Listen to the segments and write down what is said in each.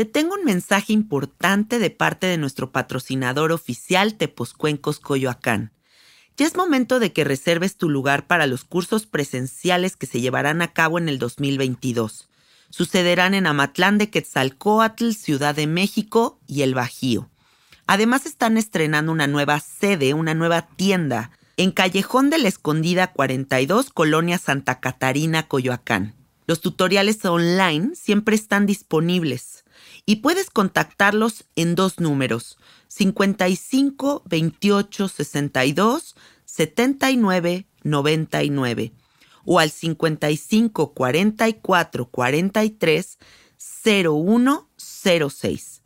Te tengo un mensaje importante de parte de nuestro patrocinador oficial Tepozcuencos Coyoacán. Ya es momento de que reserves tu lugar para los cursos presenciales que se llevarán a cabo en el 2022. Sucederán en Amatlán de Quetzalcoatl, Ciudad de México y El Bajío. Además están estrenando una nueva sede, una nueva tienda, en Callejón de la Escondida 42, Colonia Santa Catarina, Coyoacán. Los tutoriales online siempre están disponibles y puedes contactarlos en dos números, 55 28 62 79 99 o al 55 44 43 0106.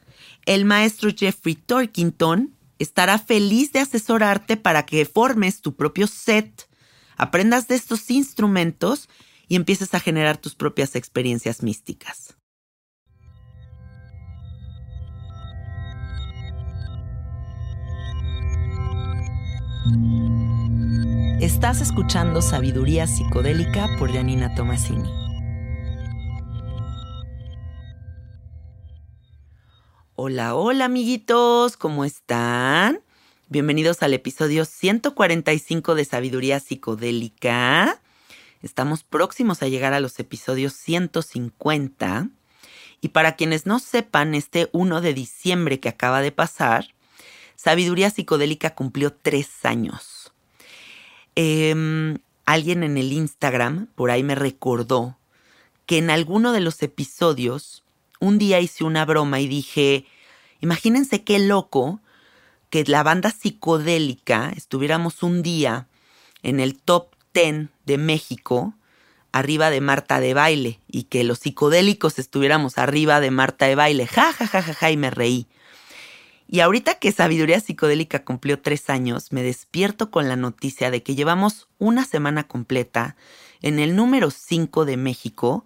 El maestro Jeffrey Torkington estará feliz de asesorarte para que formes tu propio set, aprendas de estos instrumentos y empieces a generar tus propias experiencias místicas. Estás escuchando Sabiduría Psicodélica por Janina Tomasini. Hola, hola amiguitos, ¿cómo están? Bienvenidos al episodio 145 de Sabiduría Psicodélica. Estamos próximos a llegar a los episodios 150. Y para quienes no sepan, este 1 de diciembre que acaba de pasar, Sabiduría Psicodélica cumplió tres años. Em, alguien en el Instagram por ahí me recordó que en alguno de los episodios un día hice una broma y dije, imagínense qué loco que la banda psicodélica estuviéramos un día en el top 10 de México, arriba de Marta de baile, y que los psicodélicos estuviéramos arriba de Marta de baile. Ja, ja, ja, ja, ja, y me reí. Y ahorita que Sabiduría Psicodélica cumplió tres años, me despierto con la noticia de que llevamos una semana completa en el número 5 de México,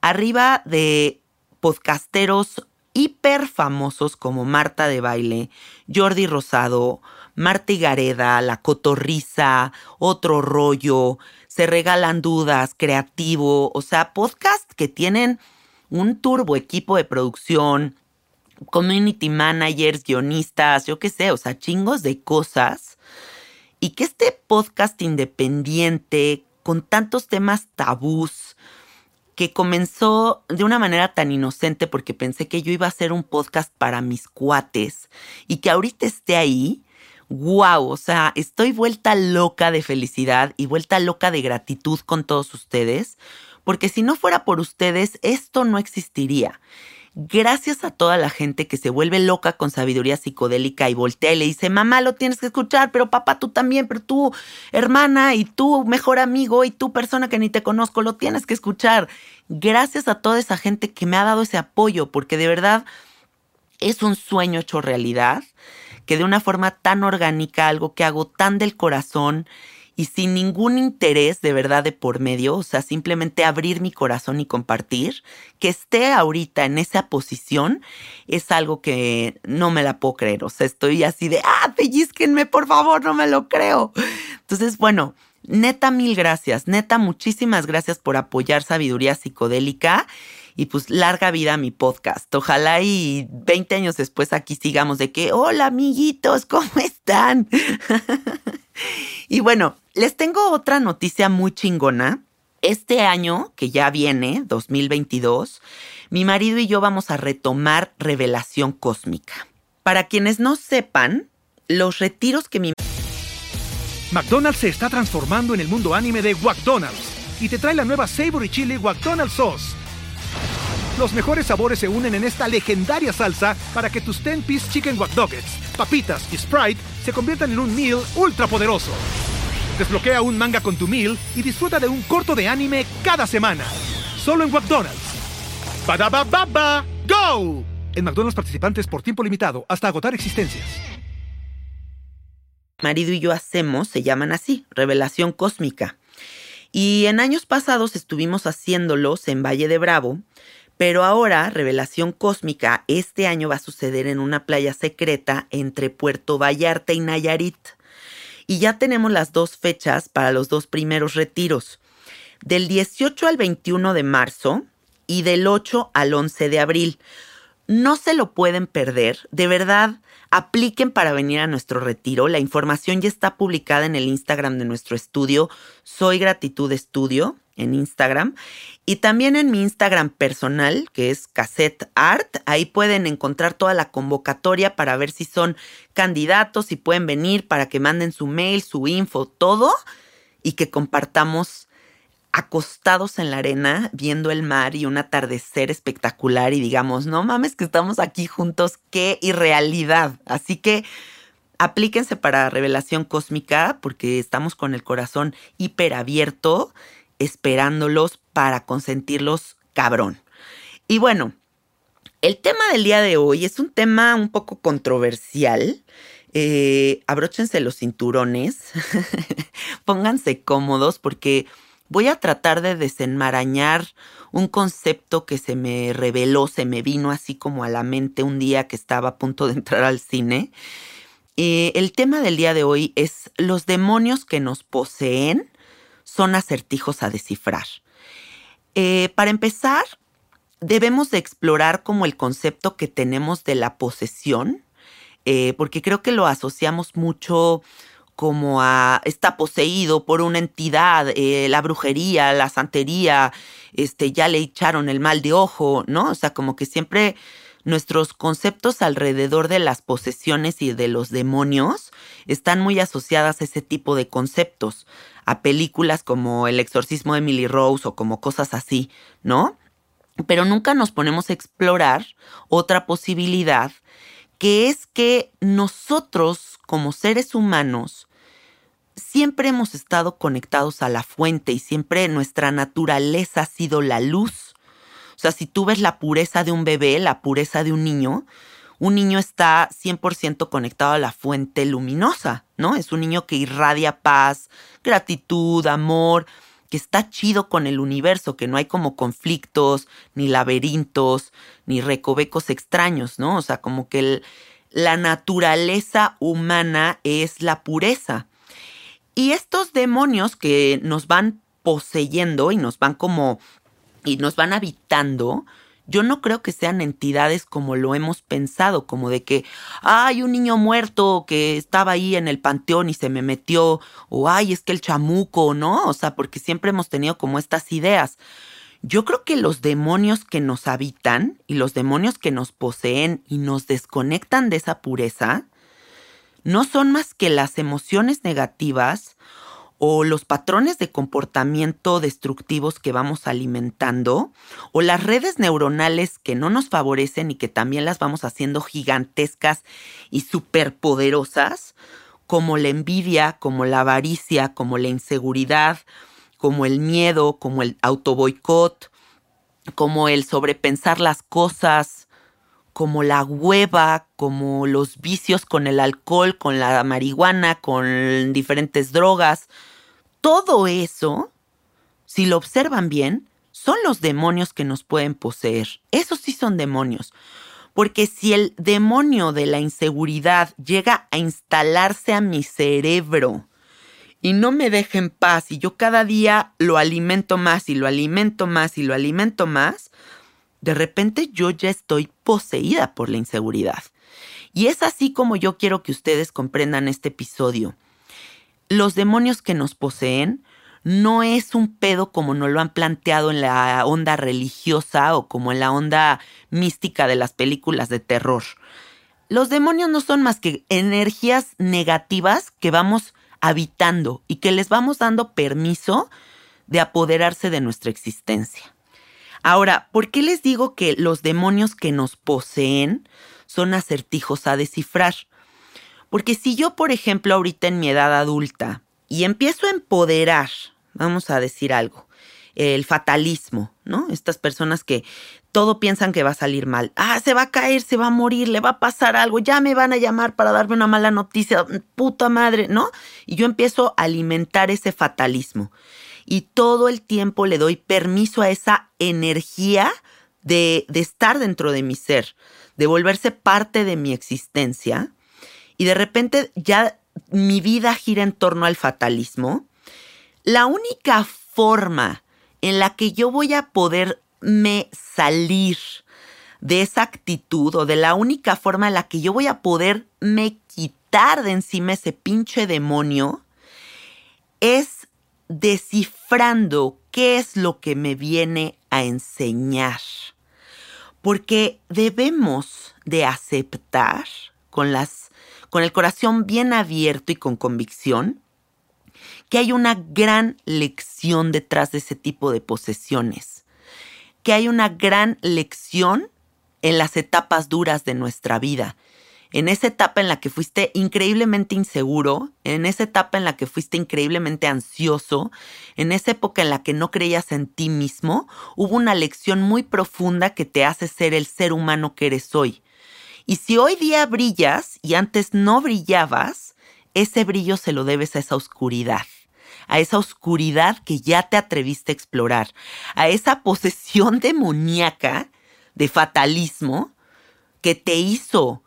arriba de podcasteros hiper famosos como Marta de Baile, Jordi Rosado, Marta Gareda, La Cotorriza, Otro Rollo, Se Regalan Dudas, Creativo, o sea, podcast que tienen un turbo equipo de producción, community managers, guionistas, yo qué sé, o sea, chingos de cosas. Y que este podcast independiente, con tantos temas tabús, que comenzó de una manera tan inocente porque pensé que yo iba a hacer un podcast para mis cuates y que ahorita esté ahí, wow, o sea, estoy vuelta loca de felicidad y vuelta loca de gratitud con todos ustedes, porque si no fuera por ustedes, esto no existiría. Gracias a toda la gente que se vuelve loca con sabiduría psicodélica y voltea y le dice, mamá, lo tienes que escuchar, pero papá, tú también, pero tú, hermana, y tú, mejor amigo, y tú, persona que ni te conozco, lo tienes que escuchar. Gracias a toda esa gente que me ha dado ese apoyo, porque de verdad es un sueño hecho realidad, que de una forma tan orgánica, algo que hago tan del corazón, y sin ningún interés de verdad de por medio, o sea, simplemente abrir mi corazón y compartir, que esté ahorita en esa posición es algo que no me la puedo creer, o sea, estoy así de, ah, pellizquenme, por favor, no me lo creo. Entonces, bueno, neta, mil gracias, neta, muchísimas gracias por apoyar Sabiduría Psicodélica y pues larga vida a mi podcast. Ojalá y 20 años después aquí sigamos de que, hola amiguitos, ¿cómo están? y bueno, les tengo otra noticia muy chingona. Este año, que ya viene, 2022, mi marido y yo vamos a retomar Revelación Cósmica. Para quienes no sepan, los retiros que mi... McDonald's se está transformando en el mundo anime de McDonald's y te trae la nueva Savory Chili McDonald's Sauce los mejores sabores se unen en esta legendaria salsa para que tus 10-piece chicken wack papitas y Sprite se conviertan en un meal ultra poderoso. Desbloquea un manga con tu meal y disfruta de un corto de anime cada semana. Solo en McDonald's. ba baba go! En McDonald's participantes por tiempo limitado hasta agotar existencias. Marido y yo hacemos se llaman así, revelación cósmica. Y en años pasados estuvimos haciéndolos en Valle de Bravo, pero ahora, Revelación Cósmica, este año va a suceder en una playa secreta entre Puerto Vallarta y Nayarit. Y ya tenemos las dos fechas para los dos primeros retiros. Del 18 al 21 de marzo y del 8 al 11 de abril. No se lo pueden perder. De verdad, apliquen para venir a nuestro retiro. La información ya está publicada en el Instagram de nuestro estudio, Soy Gratitud Estudio, en Instagram. Y también en mi Instagram personal, que es Cassette Art. Ahí pueden encontrar toda la convocatoria para ver si son candidatos, si pueden venir, para que manden su mail, su info, todo. Y que compartamos acostados en la arena viendo el mar y un atardecer espectacular y digamos, no mames que estamos aquí juntos, qué irrealidad. Así que aplíquense para revelación cósmica porque estamos con el corazón hiper abierto esperándolos para consentirlos cabrón. Y bueno, el tema del día de hoy es un tema un poco controversial. Eh, abróchense los cinturones, pónganse cómodos porque voy a tratar de desenmarañar un concepto que se me reveló, se me vino así como a la mente un día que estaba a punto de entrar al cine. Eh, el tema del día de hoy es los demonios que nos poseen son acertijos a descifrar. Eh, para empezar, debemos de explorar como el concepto que tenemos de la posesión, eh, porque creo que lo asociamos mucho como a está poseído por una entidad, eh, la brujería, la santería, este, ya le echaron el mal de ojo, ¿no? O sea, como que siempre nuestros conceptos alrededor de las posesiones y de los demonios están muy asociadas a ese tipo de conceptos, a películas como El exorcismo de Emily Rose o como cosas así, ¿no? Pero nunca nos ponemos a explorar otra posibilidad que es que nosotros como seres humanos siempre hemos estado conectados a la fuente y siempre nuestra naturaleza ha sido la luz. Sea, si tú ves la pureza de un bebé, la pureza de un niño, un niño está 100% conectado a la fuente luminosa, ¿no? Es un niño que irradia paz, gratitud, amor, que está chido con el universo, que no hay como conflictos, ni laberintos, ni recovecos extraños, ¿no? O sea, como que la naturaleza humana es la pureza. Y estos demonios que nos van poseyendo y nos van como y nos van habitando, yo no creo que sean entidades como lo hemos pensado, como de que hay un niño muerto que estaba ahí en el panteón y se me metió, o ay, es que el chamuco, ¿no? O sea, porque siempre hemos tenido como estas ideas. Yo creo que los demonios que nos habitan y los demonios que nos poseen y nos desconectan de esa pureza, no son más que las emociones negativas o los patrones de comportamiento destructivos que vamos alimentando o las redes neuronales que no nos favorecen y que también las vamos haciendo gigantescas y superpoderosas, como la envidia, como la avaricia, como la inseguridad, como el miedo, como el autoboicot, como el sobrepensar las cosas, como la hueva, como los vicios con el alcohol, con la marihuana, con diferentes drogas. Todo eso, si lo observan bien, son los demonios que nos pueden poseer. Esos sí son demonios. Porque si el demonio de la inseguridad llega a instalarse a mi cerebro y no me deja en paz y yo cada día lo alimento más y lo alimento más y lo alimento más, de repente yo ya estoy poseída por la inseguridad. Y es así como yo quiero que ustedes comprendan este episodio. Los demonios que nos poseen no es un pedo como nos lo han planteado en la onda religiosa o como en la onda mística de las películas de terror. Los demonios no son más que energías negativas que vamos habitando y que les vamos dando permiso de apoderarse de nuestra existencia. Ahora, ¿por qué les digo que los demonios que nos poseen son acertijos a descifrar? Porque si yo, por ejemplo, ahorita en mi edad adulta y empiezo a empoderar, vamos a decir algo, el fatalismo, ¿no? Estas personas que todo piensan que va a salir mal. Ah, se va a caer, se va a morir, le va a pasar algo, ya me van a llamar para darme una mala noticia, puta madre, ¿no? Y yo empiezo a alimentar ese fatalismo. Y todo el tiempo le doy permiso a esa energía de, de estar dentro de mi ser, de volverse parte de mi existencia. Y de repente ya mi vida gira en torno al fatalismo. La única forma en la que yo voy a poderme salir de esa actitud o de la única forma en la que yo voy a poderme quitar de encima ese pinche demonio es descifrando qué es lo que me viene a enseñar. Porque debemos de aceptar con las con el corazón bien abierto y con convicción que hay una gran lección detrás de ese tipo de posesiones, que hay una gran lección en las etapas duras de nuestra vida, en esa etapa en la que fuiste increíblemente inseguro, en esa etapa en la que fuiste increíblemente ansioso, en esa época en la que no creías en ti mismo, hubo una lección muy profunda que te hace ser el ser humano que eres hoy. Y si hoy día brillas y antes no brillabas, ese brillo se lo debes a esa oscuridad a esa oscuridad que ya te atreviste a explorar, a esa posesión demoníaca de fatalismo que te hizo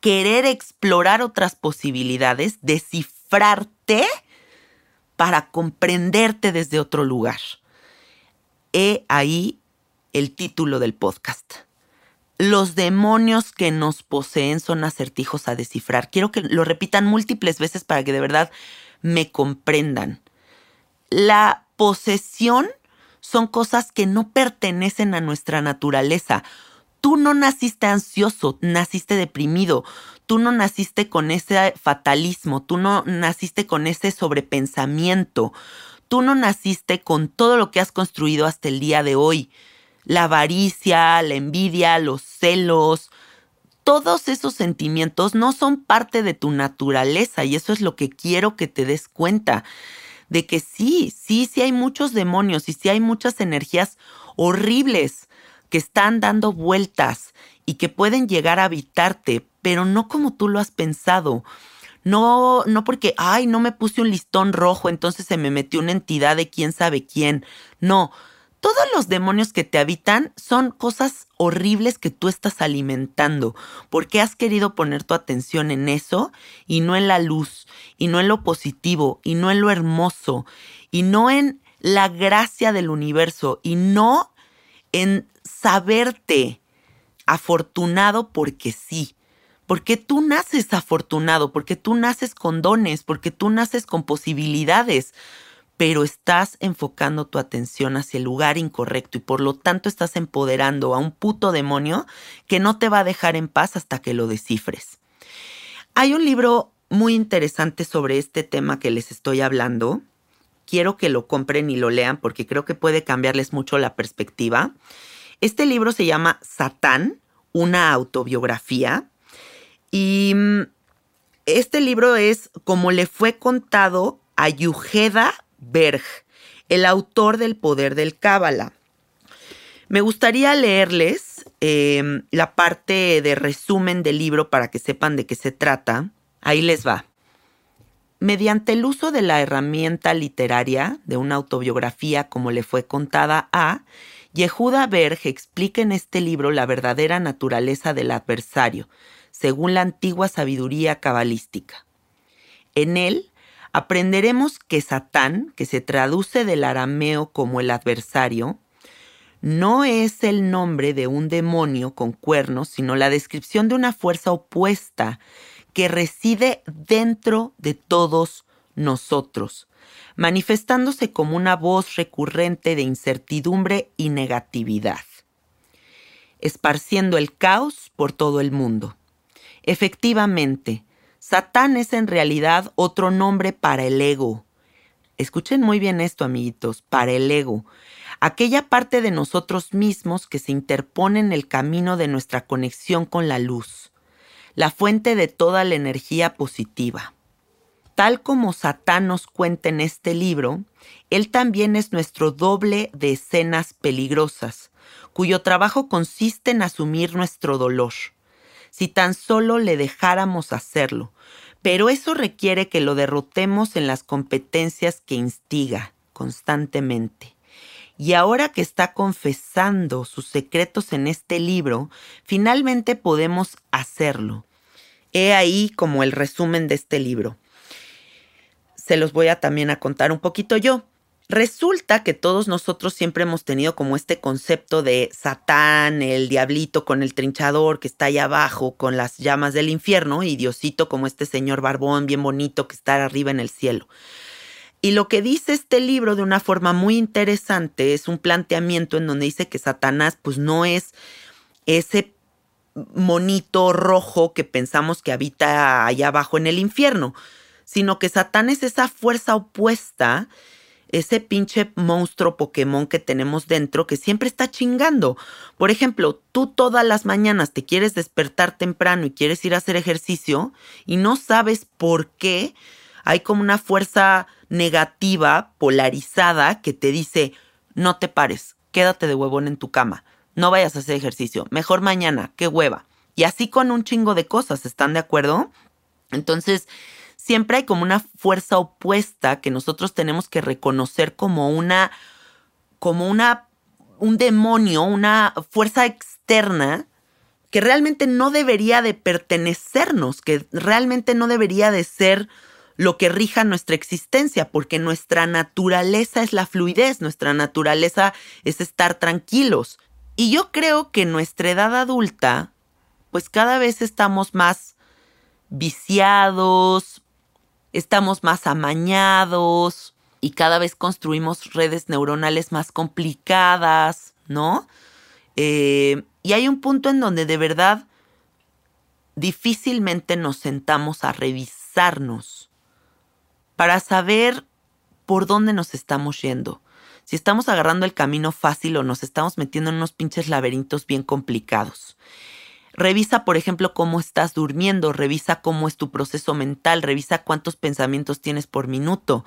querer explorar otras posibilidades, descifrarte para comprenderte desde otro lugar. He ahí el título del podcast. Los demonios que nos poseen son acertijos a descifrar. Quiero que lo repitan múltiples veces para que de verdad me comprendan. La posesión son cosas que no pertenecen a nuestra naturaleza. Tú no naciste ansioso, naciste deprimido. Tú no naciste con ese fatalismo, tú no naciste con ese sobrepensamiento. Tú no naciste con todo lo que has construido hasta el día de hoy. La avaricia, la envidia, los celos, todos esos sentimientos no son parte de tu naturaleza y eso es lo que quiero que te des cuenta de que sí, sí, sí hay muchos demonios y sí hay muchas energías horribles que están dando vueltas y que pueden llegar a habitarte, pero no como tú lo has pensado. No, no porque, ay, no me puse un listón rojo, entonces se me metió una entidad de quién sabe quién. No, todos los demonios que te habitan son cosas horribles que tú estás alimentando, porque has querido poner tu atención en eso y no en la luz, y no en lo positivo, y no en lo hermoso, y no en la gracia del universo, y no en saberte afortunado porque sí. Porque tú naces afortunado, porque tú naces con dones, porque tú naces con posibilidades, pero estás enfocando tu atención hacia el lugar incorrecto y por lo tanto estás empoderando a un puto demonio que no te va a dejar en paz hasta que lo descifres. Hay un libro muy interesante sobre este tema que les estoy hablando. Quiero que lo compren y lo lean porque creo que puede cambiarles mucho la perspectiva. Este libro se llama Satán, una autobiografía. Y mm, este libro es como le fue contado a Yujeda Berg, el autor del poder del Cábala. Me gustaría leerles em, la parte de resumen del libro para que sepan de qué se trata. Ahí les va. Mediante el uso de la herramienta literaria de una autobiografía como le fue contada a, Yehuda Berg explica en este libro la verdadera naturaleza del adversario, según la antigua sabiduría cabalística. En él aprenderemos que Satán, que se traduce del arameo como el adversario, no es el nombre de un demonio con cuernos, sino la descripción de una fuerza opuesta que reside dentro de todos nosotros, manifestándose como una voz recurrente de incertidumbre y negatividad, esparciendo el caos por todo el mundo. Efectivamente, Satán es en realidad otro nombre para el ego. Escuchen muy bien esto, amiguitos, para el ego. Aquella parte de nosotros mismos que se interpone en el camino de nuestra conexión con la luz, la fuente de toda la energía positiva. tal como Satán nos cuenta en este libro, él también es nuestro doble de escenas peligrosas, cuyo trabajo consiste en asumir nuestro dolor. Si tan solo le dejáramos hacerlo, pero eso requiere que lo derrotemos en las competencias que instiga constantemente. Y ahora que está confesando sus secretos en este libro, finalmente podemos hacerlo. He ahí como el resumen de este libro. Se los voy a también a contar un poquito yo. Resulta que todos nosotros siempre hemos tenido como este concepto de Satán, el diablito con el trinchador que está allá abajo con las llamas del infierno y Diosito como este señor barbón bien bonito que está arriba en el cielo. Y lo que dice este libro de una forma muy interesante es un planteamiento en donde dice que Satanás pues no es ese monito rojo que pensamos que habita allá abajo en el infierno, sino que Satán es esa fuerza opuesta ese pinche monstruo Pokémon que tenemos dentro que siempre está chingando. Por ejemplo, tú todas las mañanas te quieres despertar temprano y quieres ir a hacer ejercicio y no sabes por qué hay como una fuerza negativa, polarizada, que te dice, no te pares, quédate de huevón en tu cama, no vayas a hacer ejercicio, mejor mañana, qué hueva. Y así con un chingo de cosas, ¿están de acuerdo? Entonces, siempre hay como una fuerza opuesta que nosotros tenemos que reconocer como una, como una, un demonio, una fuerza externa que realmente no debería de pertenecernos, que realmente no debería de ser lo que rija nuestra existencia, porque nuestra naturaleza es la fluidez, nuestra naturaleza es estar tranquilos. Y yo creo que en nuestra edad adulta, pues cada vez estamos más viciados, estamos más amañados y cada vez construimos redes neuronales más complicadas, ¿no? Eh, y hay un punto en donde de verdad difícilmente nos sentamos a revisarnos para saber por dónde nos estamos yendo. Si estamos agarrando el camino fácil o nos estamos metiendo en unos pinches laberintos bien complicados. Revisa, por ejemplo, cómo estás durmiendo, revisa cómo es tu proceso mental, revisa cuántos pensamientos tienes por minuto.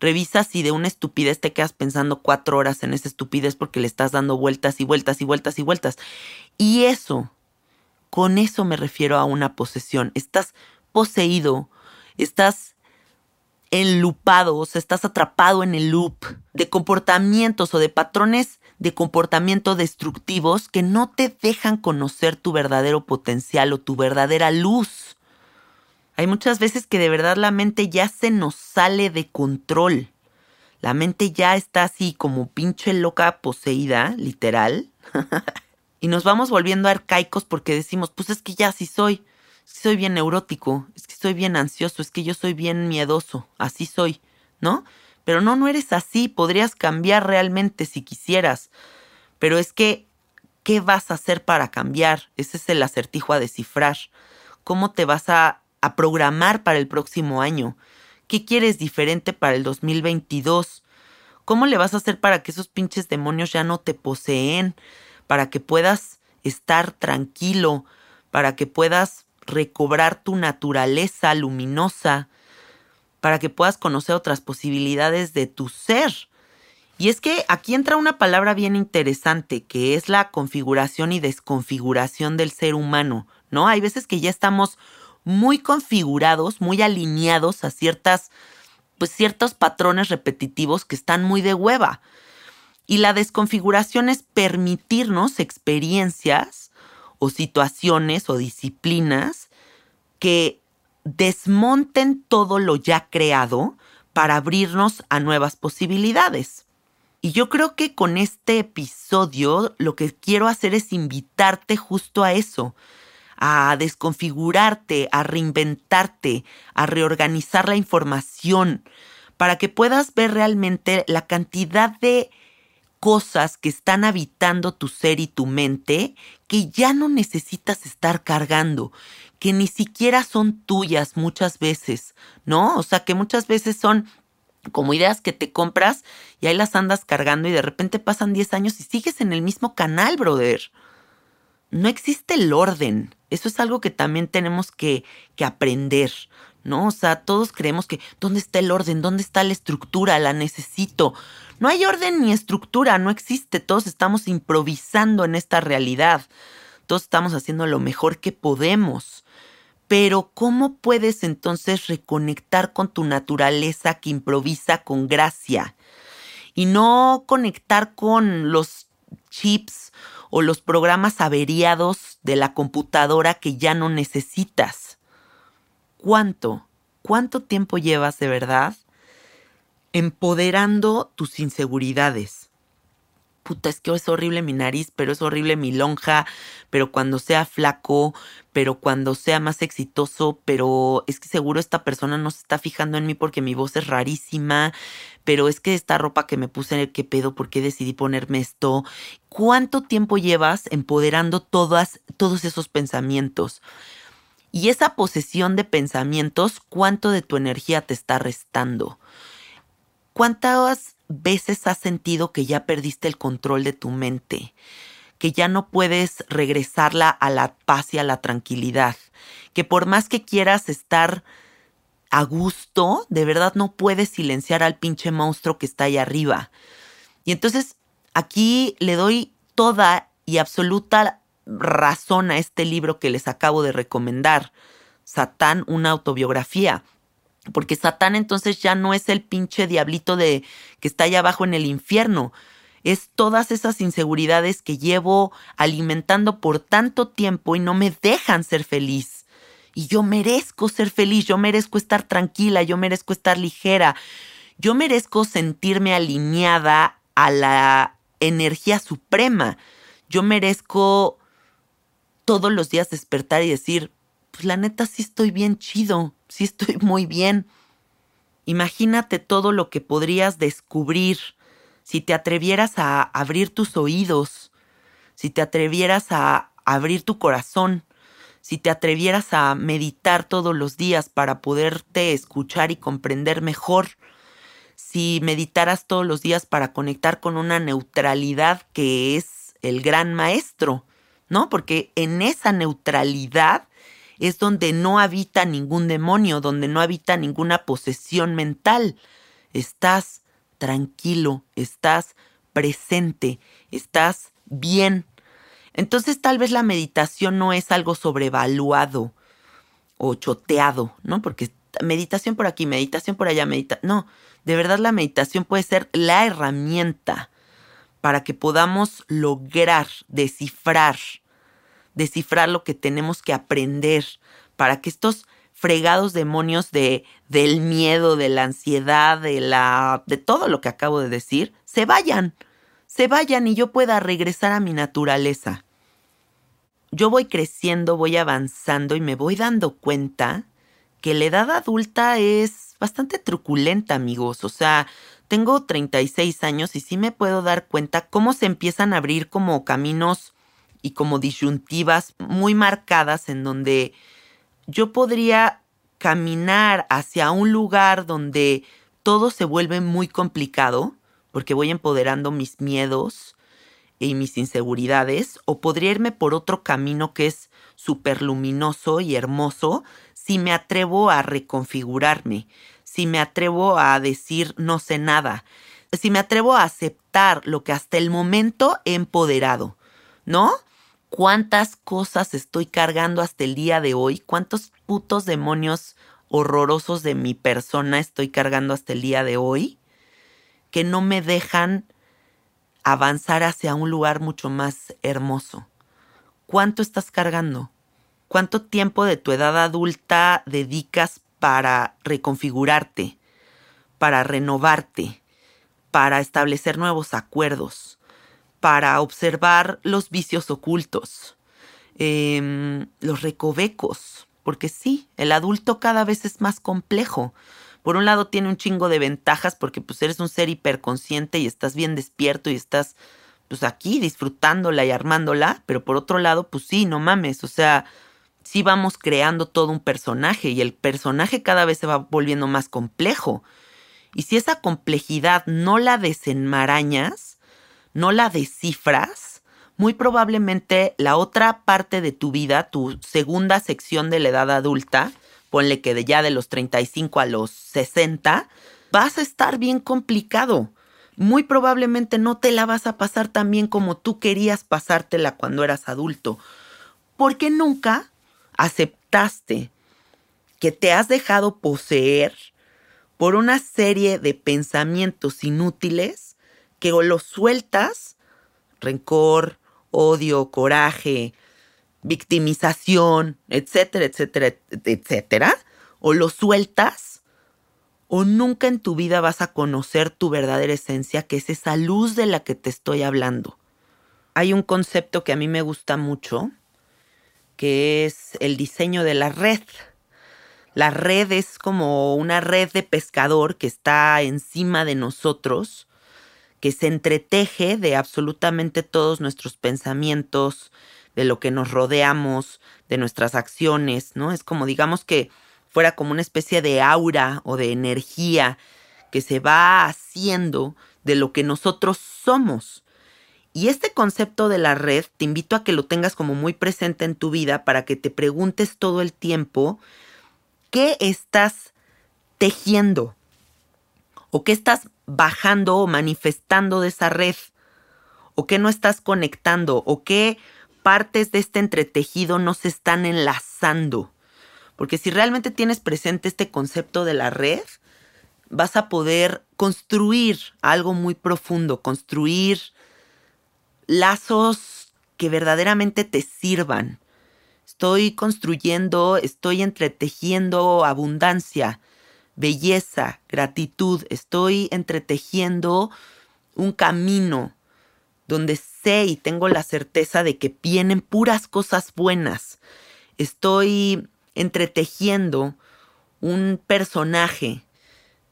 Revisa si de una estupidez te quedas pensando cuatro horas en esa estupidez porque le estás dando vueltas y vueltas y vueltas y vueltas. Y eso, con eso me refiero a una posesión. Estás poseído, estás enlupado, o sea, estás atrapado en el loop de comportamientos o de patrones de comportamiento destructivos que no te dejan conocer tu verdadero potencial o tu verdadera luz. Hay muchas veces que de verdad la mente ya se nos sale de control. La mente ya está así como pinche loca poseída, literal. y nos vamos volviendo arcaicos porque decimos, pues es que ya sí soy. Soy bien neurótico, es que soy bien ansioso, es que yo soy bien miedoso, así soy, ¿no? Pero no, no eres así, podrías cambiar realmente si quisieras. Pero es que, ¿qué vas a hacer para cambiar? Ese es el acertijo a descifrar. ¿Cómo te vas a, a programar para el próximo año? ¿Qué quieres diferente para el 2022? ¿Cómo le vas a hacer para que esos pinches demonios ya no te poseen? Para que puedas estar tranquilo, para que puedas recobrar tu naturaleza luminosa, para que puedas conocer otras posibilidades de tu ser. Y es que aquí entra una palabra bien interesante, que es la configuración y desconfiguración del ser humano, ¿no? Hay veces que ya estamos muy configurados, muy alineados a ciertas, pues ciertos patrones repetitivos que están muy de hueva. Y la desconfiguración es permitirnos experiencias o situaciones o disciplinas que desmonten todo lo ya creado para abrirnos a nuevas posibilidades. Y yo creo que con este episodio lo que quiero hacer es invitarte justo a eso, a desconfigurarte, a reinventarte, a reorganizar la información, para que puedas ver realmente la cantidad de cosas que están habitando tu ser y tu mente que ya no necesitas estar cargando, que ni siquiera son tuyas muchas veces, ¿no? O sea, que muchas veces son como ideas que te compras y ahí las andas cargando y de repente pasan 10 años y sigues en el mismo canal, brother. No existe el orden. Eso es algo que también tenemos que, que aprender. ¿No? O sea, todos creemos que ¿dónde está el orden? ¿Dónde está la estructura? La necesito. No hay orden ni estructura, no existe. Todos estamos improvisando en esta realidad. Todos estamos haciendo lo mejor que podemos. Pero ¿cómo puedes entonces reconectar con tu naturaleza que improvisa con gracia? Y no conectar con los chips o los programas averiados de la computadora que ya no necesitas. ¿Cuánto? ¿Cuánto tiempo llevas de verdad empoderando tus inseguridades? puta, es que es horrible mi nariz, pero es horrible mi lonja, pero cuando sea flaco, pero cuando sea más exitoso, pero es que seguro esta persona no se está fijando en mí porque mi voz es rarísima, pero es que esta ropa que me puse, ¿qué pedo? ¿Por qué decidí ponerme esto? ¿Cuánto tiempo llevas empoderando todas, todos esos pensamientos? Y esa posesión de pensamientos, ¿cuánto de tu energía te está restando? ¿Cuántas veces has sentido que ya perdiste el control de tu mente, que ya no puedes regresarla a la paz y a la tranquilidad, que por más que quieras estar a gusto, de verdad no puedes silenciar al pinche monstruo que está ahí arriba. Y entonces aquí le doy toda y absoluta razón a este libro que les acabo de recomendar, Satán, una autobiografía. Porque Satán entonces ya no es el pinche diablito de que está allá abajo en el infierno. Es todas esas inseguridades que llevo alimentando por tanto tiempo y no me dejan ser feliz. Y yo merezco ser feliz, yo merezco estar tranquila, yo merezco estar ligera, yo merezco sentirme alineada a la energía suprema. Yo merezco todos los días despertar y decir, pues la neta sí estoy bien chido, sí estoy muy bien. Imagínate todo lo que podrías descubrir si te atrevieras a abrir tus oídos, si te atrevieras a abrir tu corazón, si te atrevieras a meditar todos los días para poderte escuchar y comprender mejor, si meditaras todos los días para conectar con una neutralidad que es el gran maestro, ¿no? Porque en esa neutralidad es donde no habita ningún demonio, donde no habita ninguna posesión mental. Estás tranquilo, estás presente, estás bien. Entonces tal vez la meditación no es algo sobrevaluado o choteado, ¿no? Porque meditación por aquí, meditación por allá, medita. No, de verdad la meditación puede ser la herramienta para que podamos lograr descifrar descifrar lo que tenemos que aprender para que estos fregados demonios de del miedo, de la ansiedad, de la de todo lo que acabo de decir, se vayan. Se vayan y yo pueda regresar a mi naturaleza. Yo voy creciendo, voy avanzando y me voy dando cuenta que la edad adulta es bastante truculenta, amigos. O sea, tengo 36 años y sí me puedo dar cuenta cómo se empiezan a abrir como caminos y como disyuntivas muy marcadas en donde yo podría caminar hacia un lugar donde todo se vuelve muy complicado, porque voy empoderando mis miedos y mis inseguridades, o podría irme por otro camino que es súper luminoso y hermoso si me atrevo a reconfigurarme, si me atrevo a decir no sé nada, si me atrevo a aceptar lo que hasta el momento he empoderado, ¿no? cuántas cosas estoy cargando hasta el día de hoy, cuántos putos demonios horrorosos de mi persona estoy cargando hasta el día de hoy, que no me dejan avanzar hacia un lugar mucho más hermoso. ¿Cuánto estás cargando? ¿Cuánto tiempo de tu edad adulta dedicas para reconfigurarte, para renovarte, para establecer nuevos acuerdos? para observar los vicios ocultos, em, los recovecos, porque sí, el adulto cada vez es más complejo. Por un lado tiene un chingo de ventajas porque pues eres un ser hiperconsciente y estás bien despierto y estás pues aquí disfrutándola y armándola, pero por otro lado pues sí, no mames, o sea, sí vamos creando todo un personaje y el personaje cada vez se va volviendo más complejo. Y si esa complejidad no la desenmarañas, no la descifras, muy probablemente la otra parte de tu vida, tu segunda sección de la edad adulta, ponle que de ya de los 35 a los 60, vas a estar bien complicado. Muy probablemente no te la vas a pasar tan bien como tú querías pasártela cuando eras adulto, porque nunca aceptaste que te has dejado poseer por una serie de pensamientos inútiles que o los sueltas, rencor, odio, coraje, victimización, etcétera, etcétera, etcétera, o lo sueltas o nunca en tu vida vas a conocer tu verdadera esencia, que es esa luz de la que te estoy hablando. Hay un concepto que a mí me gusta mucho, que es el diseño de la red. La red es como una red de pescador que está encima de nosotros, que se entreteje de absolutamente todos nuestros pensamientos, de lo que nos rodeamos, de nuestras acciones, ¿no? Es como digamos que fuera como una especie de aura o de energía que se va haciendo de lo que nosotros somos. Y este concepto de la red te invito a que lo tengas como muy presente en tu vida para que te preguntes todo el tiempo qué estás tejiendo o qué estás bajando o manifestando de esa red o qué no estás conectando o qué partes de este entretejido no se están enlazando. Porque si realmente tienes presente este concepto de la red, vas a poder construir algo muy profundo, construir lazos que verdaderamente te sirvan. Estoy construyendo, estoy entretejiendo abundancia, belleza, gratitud, estoy entretejiendo un camino donde sé y tengo la certeza de que vienen puras cosas buenas. Estoy entretejiendo un personaje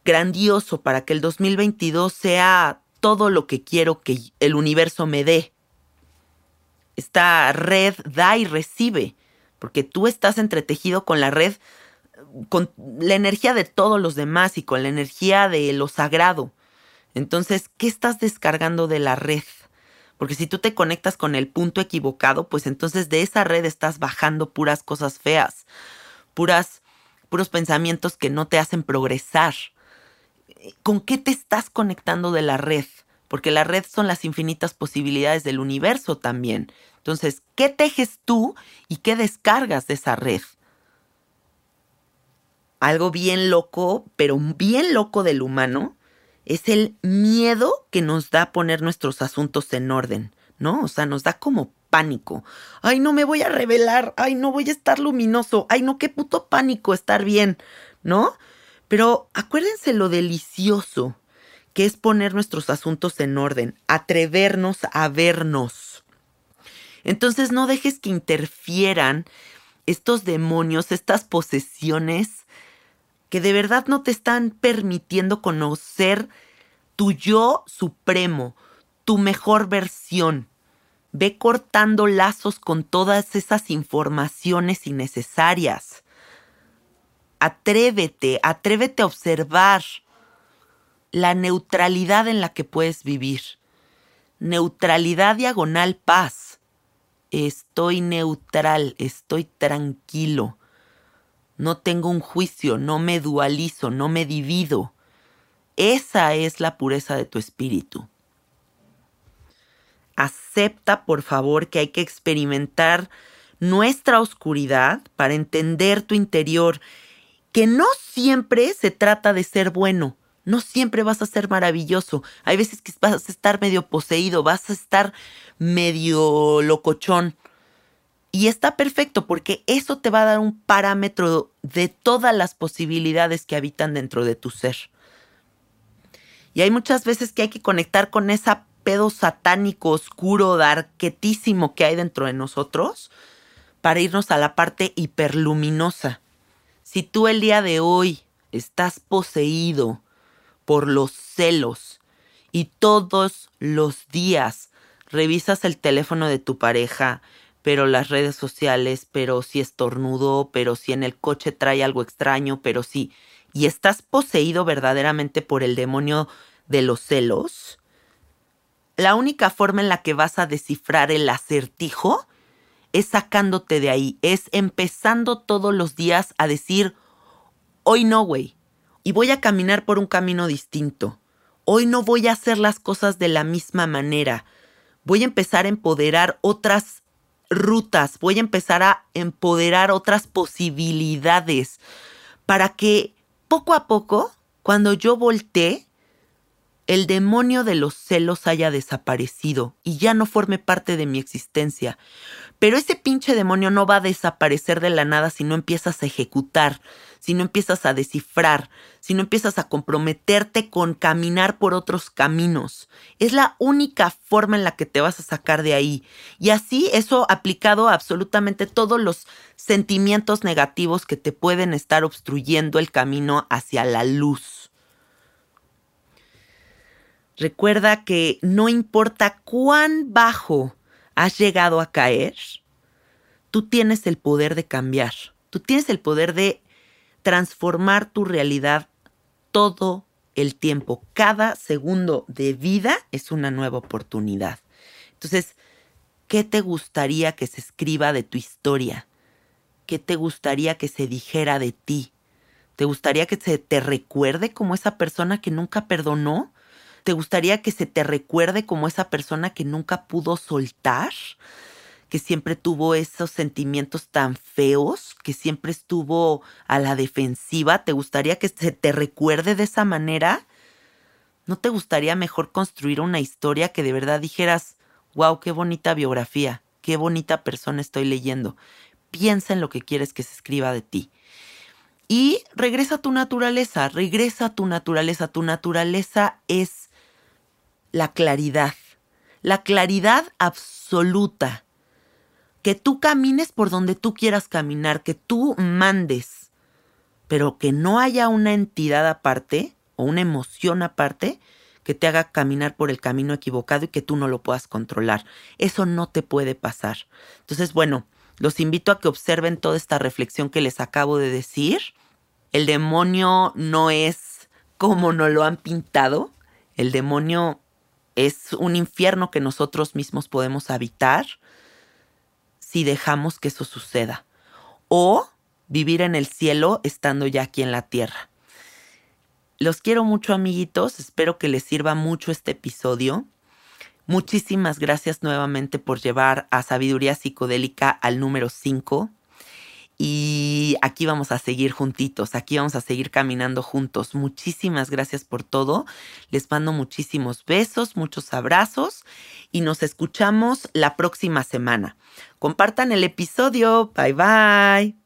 grandioso para que el 2022 sea todo lo que quiero que el universo me dé. Esta red da y recibe, porque tú estás entretejido con la red, con la energía de todos los demás y con la energía de lo sagrado. Entonces, ¿qué estás descargando de la red? Porque si tú te conectas con el punto equivocado, pues entonces de esa red estás bajando puras cosas feas, puras, puros pensamientos que no te hacen progresar. ¿Con qué te estás conectando de la red? Porque la red son las infinitas posibilidades del universo también. Entonces, ¿qué tejes tú y qué descargas de esa red? Algo bien loco, pero bien loco del humano, es el miedo que nos da poner nuestros asuntos en orden, ¿no? O sea, nos da como pánico. Ay, no me voy a revelar, ay, no voy a estar luminoso, ay, no, qué puto pánico estar bien, ¿no? Pero acuérdense lo delicioso que es poner nuestros asuntos en orden, atrevernos a vernos. Entonces no dejes que interfieran estos demonios, estas posesiones que de verdad no te están permitiendo conocer tu yo supremo, tu mejor versión. Ve cortando lazos con todas esas informaciones innecesarias. Atrévete, atrévete a observar la neutralidad en la que puedes vivir. Neutralidad diagonal paz. Estoy neutral, estoy tranquilo no tengo un juicio, no me dualizo, no me divido. Esa es la pureza de tu espíritu. Acepta, por favor, que hay que experimentar nuestra oscuridad para entender tu interior, que no siempre se trata de ser bueno, no siempre vas a ser maravilloso. Hay veces que vas a estar medio poseído, vas a estar medio locochón. Y está perfecto porque eso te va a dar un parámetro de todas las posibilidades que habitan dentro de tu ser. Y hay muchas veces que hay que conectar con ese pedo satánico, oscuro, darquetísimo que hay dentro de nosotros para irnos a la parte hiperluminosa. Si tú el día de hoy estás poseído por los celos y todos los días revisas el teléfono de tu pareja, pero las redes sociales, pero si estornudo, pero si en el coche trae algo extraño, pero si... y estás poseído verdaderamente por el demonio de los celos, la única forma en la que vas a descifrar el acertijo es sacándote de ahí, es empezando todos los días a decir hoy no, güey. Y voy a caminar por un camino distinto. Hoy no voy a hacer las cosas de la misma manera. Voy a empezar a empoderar otras rutas, voy a empezar a empoderar otras posibilidades para que poco a poco, cuando yo volteé, el demonio de los celos haya desaparecido y ya no forme parte de mi existencia. Pero ese pinche demonio no va a desaparecer de la nada si no empiezas a ejecutar, si no empiezas a descifrar, si no empiezas a comprometerte con caminar por otros caminos. Es la única forma en la que te vas a sacar de ahí. Y así eso aplicado a absolutamente todos los sentimientos negativos que te pueden estar obstruyendo el camino hacia la luz. Recuerda que no importa cuán bajo has llegado a caer, tú tienes el poder de cambiar. Tú tienes el poder de transformar tu realidad todo el tiempo. Cada segundo de vida es una nueva oportunidad. Entonces, ¿qué te gustaría que se escriba de tu historia? ¿Qué te gustaría que se dijera de ti? ¿Te gustaría que se te recuerde como esa persona que nunca perdonó? ¿Te gustaría que se te recuerde como esa persona que nunca pudo soltar? que siempre tuvo esos sentimientos tan feos, que siempre estuvo a la defensiva, ¿te gustaría que se te recuerde de esa manera? ¿No te gustaría mejor construir una historia que de verdad dijeras, wow, qué bonita biografía, qué bonita persona estoy leyendo? Piensa en lo que quieres que se escriba de ti. Y regresa a tu naturaleza, regresa a tu naturaleza. Tu naturaleza es la claridad, la claridad absoluta. Que tú camines por donde tú quieras caminar, que tú mandes, pero que no haya una entidad aparte o una emoción aparte que te haga caminar por el camino equivocado y que tú no lo puedas controlar. Eso no te puede pasar. Entonces, bueno, los invito a que observen toda esta reflexión que les acabo de decir. El demonio no es como nos lo han pintado. El demonio es un infierno que nosotros mismos podemos habitar si dejamos que eso suceda. O vivir en el cielo estando ya aquí en la tierra. Los quiero mucho amiguitos, espero que les sirva mucho este episodio. Muchísimas gracias nuevamente por llevar a Sabiduría Psicodélica al número 5. Y aquí vamos a seguir juntitos, aquí vamos a seguir caminando juntos. Muchísimas gracias por todo. Les mando muchísimos besos, muchos abrazos y nos escuchamos la próxima semana. Compartan el episodio. Bye bye.